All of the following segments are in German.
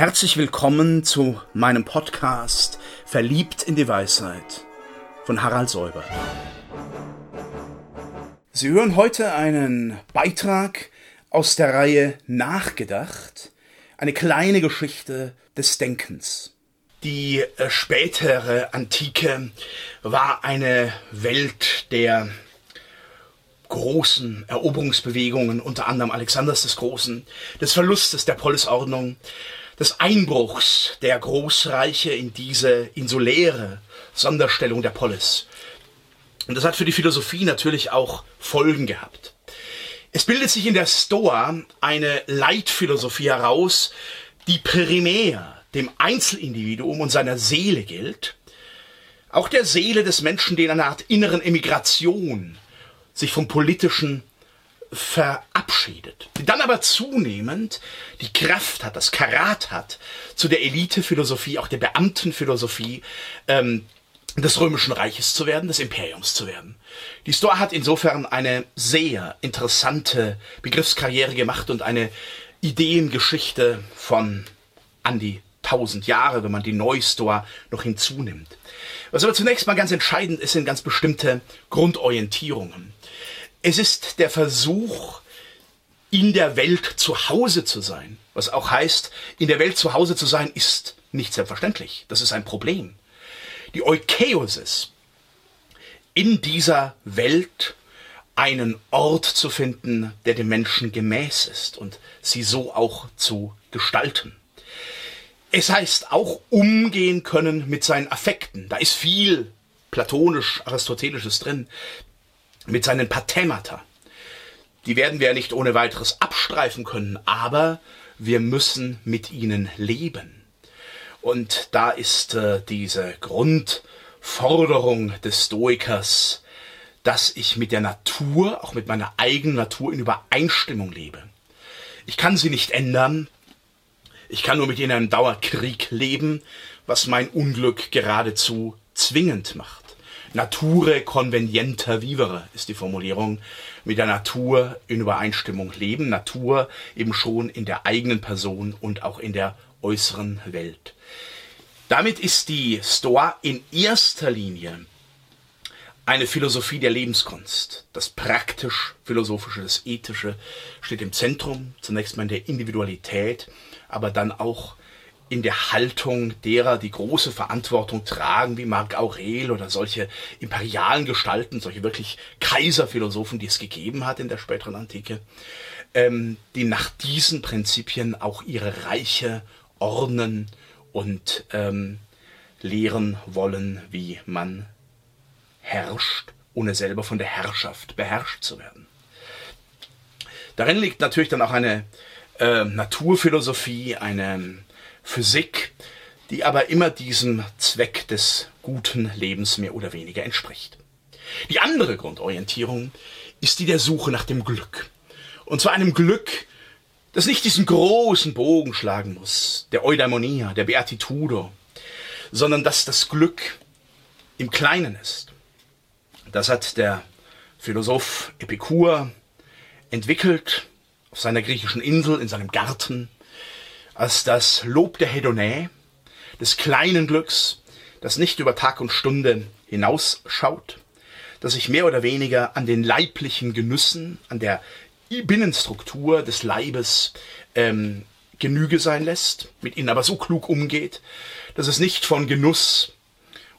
Herzlich willkommen zu meinem Podcast Verliebt in die Weisheit von Harald Säuber. Sie hören heute einen Beitrag aus der Reihe Nachgedacht, eine kleine Geschichte des Denkens. Die äh, spätere Antike war eine Welt der großen Eroberungsbewegungen, unter anderem Alexanders des Großen, des Verlustes der Polisordnung, des Einbruchs der Großreiche in diese insuläre Sonderstellung der Polis. Und das hat für die Philosophie natürlich auch Folgen gehabt. Es bildet sich in der Stoa eine Leitphilosophie heraus, die primär dem Einzelindividuum und seiner Seele gilt, auch der Seele des Menschen, die in einer Art inneren Emigration sich vom politischen verabschiedet, die dann aber zunehmend die Kraft hat, das Karat hat, zu der Elitephilosophie, auch der Beamtenphilosophie ähm, des Römischen Reiches zu werden, des Imperiums zu werden. Die Stoa hat insofern eine sehr interessante Begriffskarriere gemacht und eine Ideengeschichte von an die tausend Jahre, wenn man die Neustoa noch hinzunimmt. Was aber zunächst mal ganz entscheidend ist, sind ganz bestimmte Grundorientierungen. Es ist der Versuch, in der Welt zu Hause zu sein. Was auch heißt, in der Welt zu Hause zu sein, ist nicht selbstverständlich. Das ist ein Problem. Die Eukeosis, in dieser Welt einen Ort zu finden, der dem Menschen gemäß ist und sie so auch zu gestalten. Es heißt auch umgehen können mit seinen Affekten. Da ist viel platonisch-aristotelisches drin mit seinen Pathemata. Die werden wir ja nicht ohne weiteres abstreifen können, aber wir müssen mit ihnen leben. Und da ist äh, diese Grundforderung des Stoikers, dass ich mit der Natur, auch mit meiner eigenen Natur in Übereinstimmung lebe. Ich kann sie nicht ändern. Ich kann nur mit ihnen in einem Dauerkrieg leben, was mein Unglück geradezu zwingend macht. Nature convenienter vivere ist die Formulierung. Mit der Natur in Übereinstimmung leben. Natur eben schon in der eigenen Person und auch in der äußeren Welt. Damit ist die Stoa in erster Linie eine Philosophie der Lebenskunst. Das praktisch-philosophische, das ethische steht im Zentrum, zunächst mal in der Individualität, aber dann auch in der Haltung derer, die große Verantwortung tragen, wie Marc Aurel oder solche imperialen Gestalten, solche wirklich Kaiserphilosophen, die es gegeben hat in der späteren Antike, ähm, die nach diesen Prinzipien auch ihre Reiche ordnen und ähm, lehren wollen, wie man herrscht, ohne selber von der Herrschaft beherrscht zu werden. Darin liegt natürlich dann auch eine äh, Naturphilosophie, eine Physik, die aber immer diesem Zweck des guten Lebens mehr oder weniger entspricht. Die andere Grundorientierung ist die der Suche nach dem Glück. Und zwar einem Glück, das nicht diesen großen Bogen schlagen muss, der Eudaimonia, der Beatitudo, sondern dass das Glück im Kleinen ist. Das hat der Philosoph Epikur entwickelt auf seiner griechischen Insel in seinem Garten als das Lob der Hedonä, des kleinen Glücks, das nicht über Tag und Stunde hinausschaut, das sich mehr oder weniger an den leiblichen Genüssen, an der Binnenstruktur des Leibes ähm, Genüge sein lässt, mit ihnen aber so klug umgeht, dass es nicht von Genuss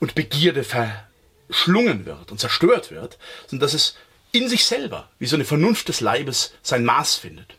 und Begierde verschlungen wird und zerstört wird, sondern dass es in sich selber, wie so eine Vernunft des Leibes, sein Maß findet.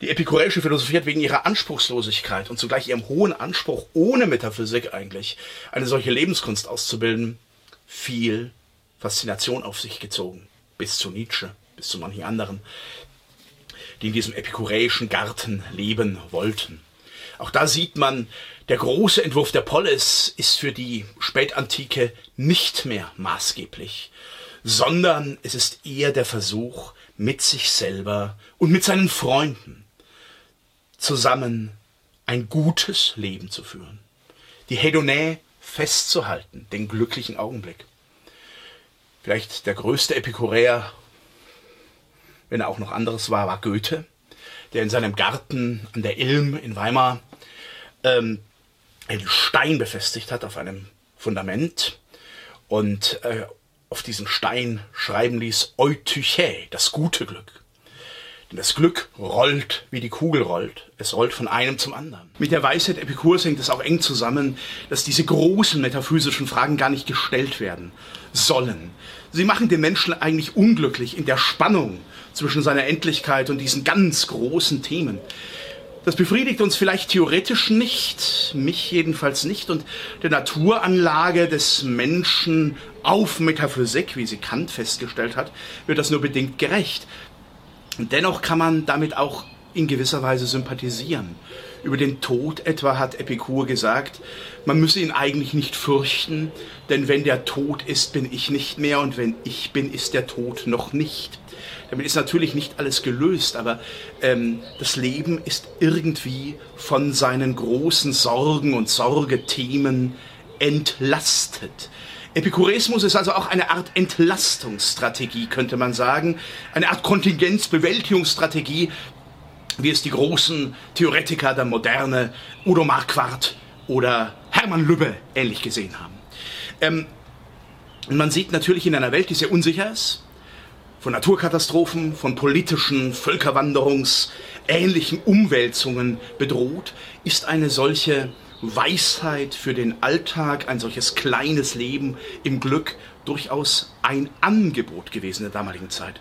Die epikureische Philosophie hat wegen ihrer Anspruchslosigkeit und zugleich ihrem hohen Anspruch, ohne Metaphysik eigentlich, eine solche Lebenskunst auszubilden, viel Faszination auf sich gezogen. Bis zu Nietzsche, bis zu manchen anderen, die in diesem epikureischen Garten leben wollten. Auch da sieht man, der große Entwurf der Polis ist für die Spätantike nicht mehr maßgeblich, sondern es ist eher der Versuch, mit sich selber und mit seinen Freunden zusammen ein gutes Leben zu führen. Die Hedonä festzuhalten, den glücklichen Augenblick. Vielleicht der größte Epikuräer, wenn er auch noch anderes war, war Goethe, der in seinem Garten an der Ilm in Weimar ähm, einen Stein befestigt hat auf einem Fundament und äh, auf diesen Stein schreiben ließ Eutyche, das gute Glück. Denn das Glück rollt, wie die Kugel rollt. Es rollt von einem zum anderen. Mit der Weisheit Epikurs hängt es auch eng zusammen, dass diese großen metaphysischen Fragen gar nicht gestellt werden sollen. Sie machen den Menschen eigentlich unglücklich in der Spannung zwischen seiner Endlichkeit und diesen ganz großen Themen. Das befriedigt uns vielleicht theoretisch nicht, mich jedenfalls nicht, und der Naturanlage des Menschen auf Metaphysik, wie sie Kant festgestellt hat, wird das nur bedingt gerecht. Dennoch kann man damit auch in gewisser Weise sympathisieren. Über den Tod etwa hat Epikur gesagt, man müsse ihn eigentlich nicht fürchten, denn wenn der Tod ist, bin ich nicht mehr und wenn ich bin, ist der Tod noch nicht. Damit ist natürlich nicht alles gelöst, aber ähm, das Leben ist irgendwie von seinen großen Sorgen und Sorgethemen entlastet. Epikureismus ist also auch eine Art Entlastungsstrategie, könnte man sagen, eine Art Kontingenzbewältigungsstrategie, wie es die großen Theoretiker der Moderne, Udo Marquardt oder Hermann Lübbe ähnlich gesehen haben. Ähm, man sieht natürlich in einer Welt, die sehr unsicher ist, von Naturkatastrophen, von politischen, Völkerwanderungs, ähnlichen Umwälzungen bedroht, ist eine solche Weisheit für den Alltag, ein solches kleines Leben im Glück durchaus ein Angebot gewesen in der damaligen Zeit.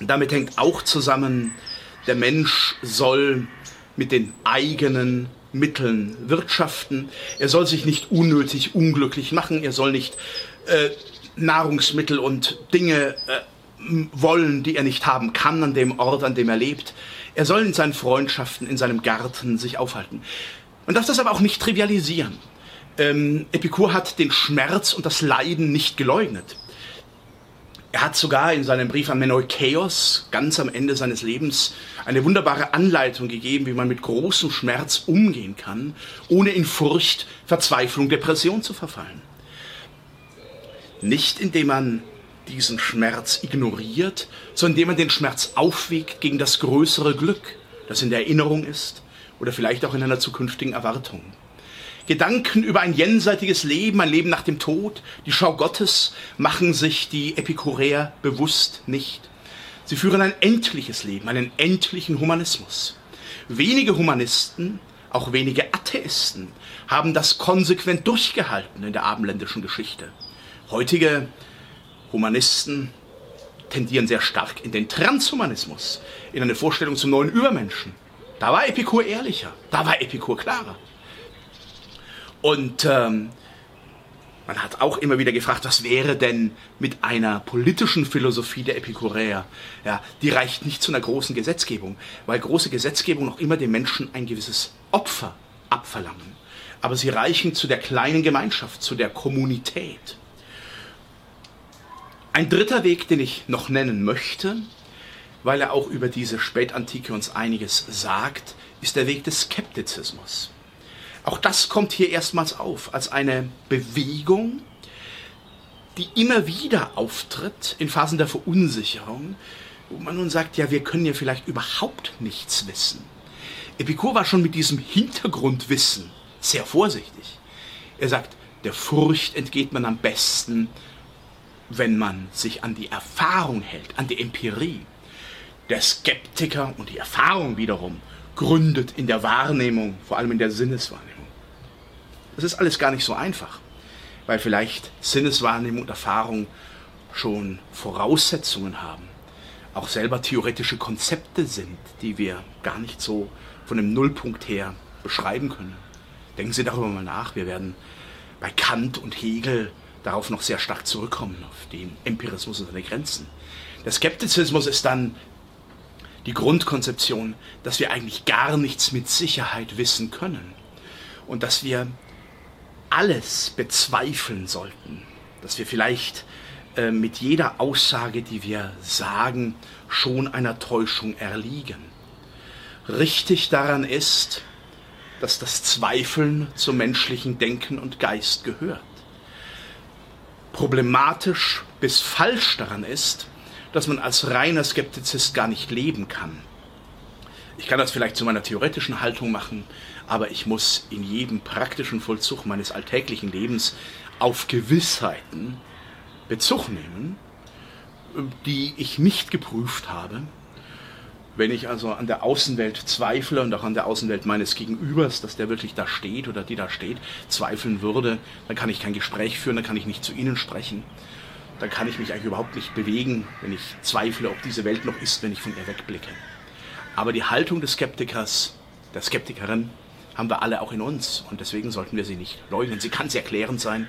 Damit hängt auch zusammen, der Mensch soll mit den eigenen Mitteln wirtschaften. Er soll sich nicht unnötig unglücklich machen. Er soll nicht äh, Nahrungsmittel und Dinge äh, wollen, die er nicht haben kann an dem Ort, an dem er lebt. Er soll in seinen Freundschaften, in seinem Garten sich aufhalten. Man darf das aber auch nicht trivialisieren. Ähm, Epikur hat den Schmerz und das Leiden nicht geleugnet. Er hat sogar in seinem Brief an Meneukeos ganz am Ende seines Lebens eine wunderbare Anleitung gegeben, wie man mit großem Schmerz umgehen kann, ohne in Furcht, Verzweiflung, Depression zu verfallen. Nicht indem man diesen Schmerz ignoriert, sondern indem man den Schmerz aufwiegt gegen das größere Glück, das in der Erinnerung ist oder vielleicht auch in einer zukünftigen Erwartung. Gedanken über ein jenseitiges Leben, ein Leben nach dem Tod, die Schau Gottes machen sich die Epikureer bewusst nicht. Sie führen ein endliches Leben, einen endlichen Humanismus. Wenige Humanisten, auch wenige Atheisten, haben das konsequent durchgehalten in der abendländischen Geschichte. Heutige Humanisten tendieren sehr stark in den Transhumanismus, in eine Vorstellung zum neuen Übermenschen. Da war Epikur ehrlicher, da war Epikur klarer. Und ähm, man hat auch immer wieder gefragt, was wäre denn mit einer politischen Philosophie der Epikuräer? Ja, die reicht nicht zu einer großen Gesetzgebung, weil große Gesetzgebung noch immer den Menschen ein gewisses Opfer abverlangen. Aber sie reichen zu der kleinen Gemeinschaft, zu der Kommunität. Ein dritter Weg, den ich noch nennen möchte, weil er auch über diese Spätantike uns einiges sagt, ist der Weg des Skeptizismus. Auch das kommt hier erstmals auf als eine Bewegung, die immer wieder auftritt in Phasen der Verunsicherung, wo man nun sagt, ja, wir können ja vielleicht überhaupt nichts wissen. Epikur war schon mit diesem Hintergrundwissen sehr vorsichtig. Er sagt, der Furcht entgeht man am besten, wenn man sich an die Erfahrung hält, an die Empirie. Der Skeptiker und die Erfahrung wiederum gründet in der Wahrnehmung, vor allem in der Sinneswahrnehmung. Das ist alles gar nicht so einfach, weil vielleicht Sinneswahrnehmung und Erfahrung schon Voraussetzungen haben, auch selber theoretische Konzepte sind, die wir gar nicht so von dem Nullpunkt her beschreiben können. Denken Sie darüber mal nach. Wir werden bei Kant und Hegel darauf noch sehr stark zurückkommen, auf den Empirismus und seine Grenzen. Der Skeptizismus ist dann die Grundkonzeption, dass wir eigentlich gar nichts mit Sicherheit wissen können und dass wir alles bezweifeln sollten, dass wir vielleicht äh, mit jeder Aussage, die wir sagen, schon einer Täuschung erliegen. Richtig daran ist, dass das Zweifeln zum menschlichen Denken und Geist gehört problematisch bis falsch daran ist, dass man als reiner Skeptizist gar nicht leben kann. Ich kann das vielleicht zu meiner theoretischen Haltung machen, aber ich muss in jedem praktischen Vollzug meines alltäglichen Lebens auf Gewissheiten Bezug nehmen, die ich nicht geprüft habe. Wenn ich also an der Außenwelt zweifle und auch an der Außenwelt meines Gegenübers, dass der wirklich da steht oder die da steht, zweifeln würde, dann kann ich kein Gespräch führen, dann kann ich nicht zu Ihnen sprechen, dann kann ich mich eigentlich überhaupt nicht bewegen, wenn ich zweifle, ob diese Welt noch ist, wenn ich von ihr wegblicke. Aber die Haltung des Skeptikers, der Skeptikerin, haben wir alle auch in uns und deswegen sollten wir sie nicht leugnen. Sie kann sehr erklärend sein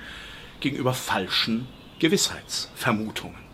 gegenüber falschen Gewissheitsvermutungen.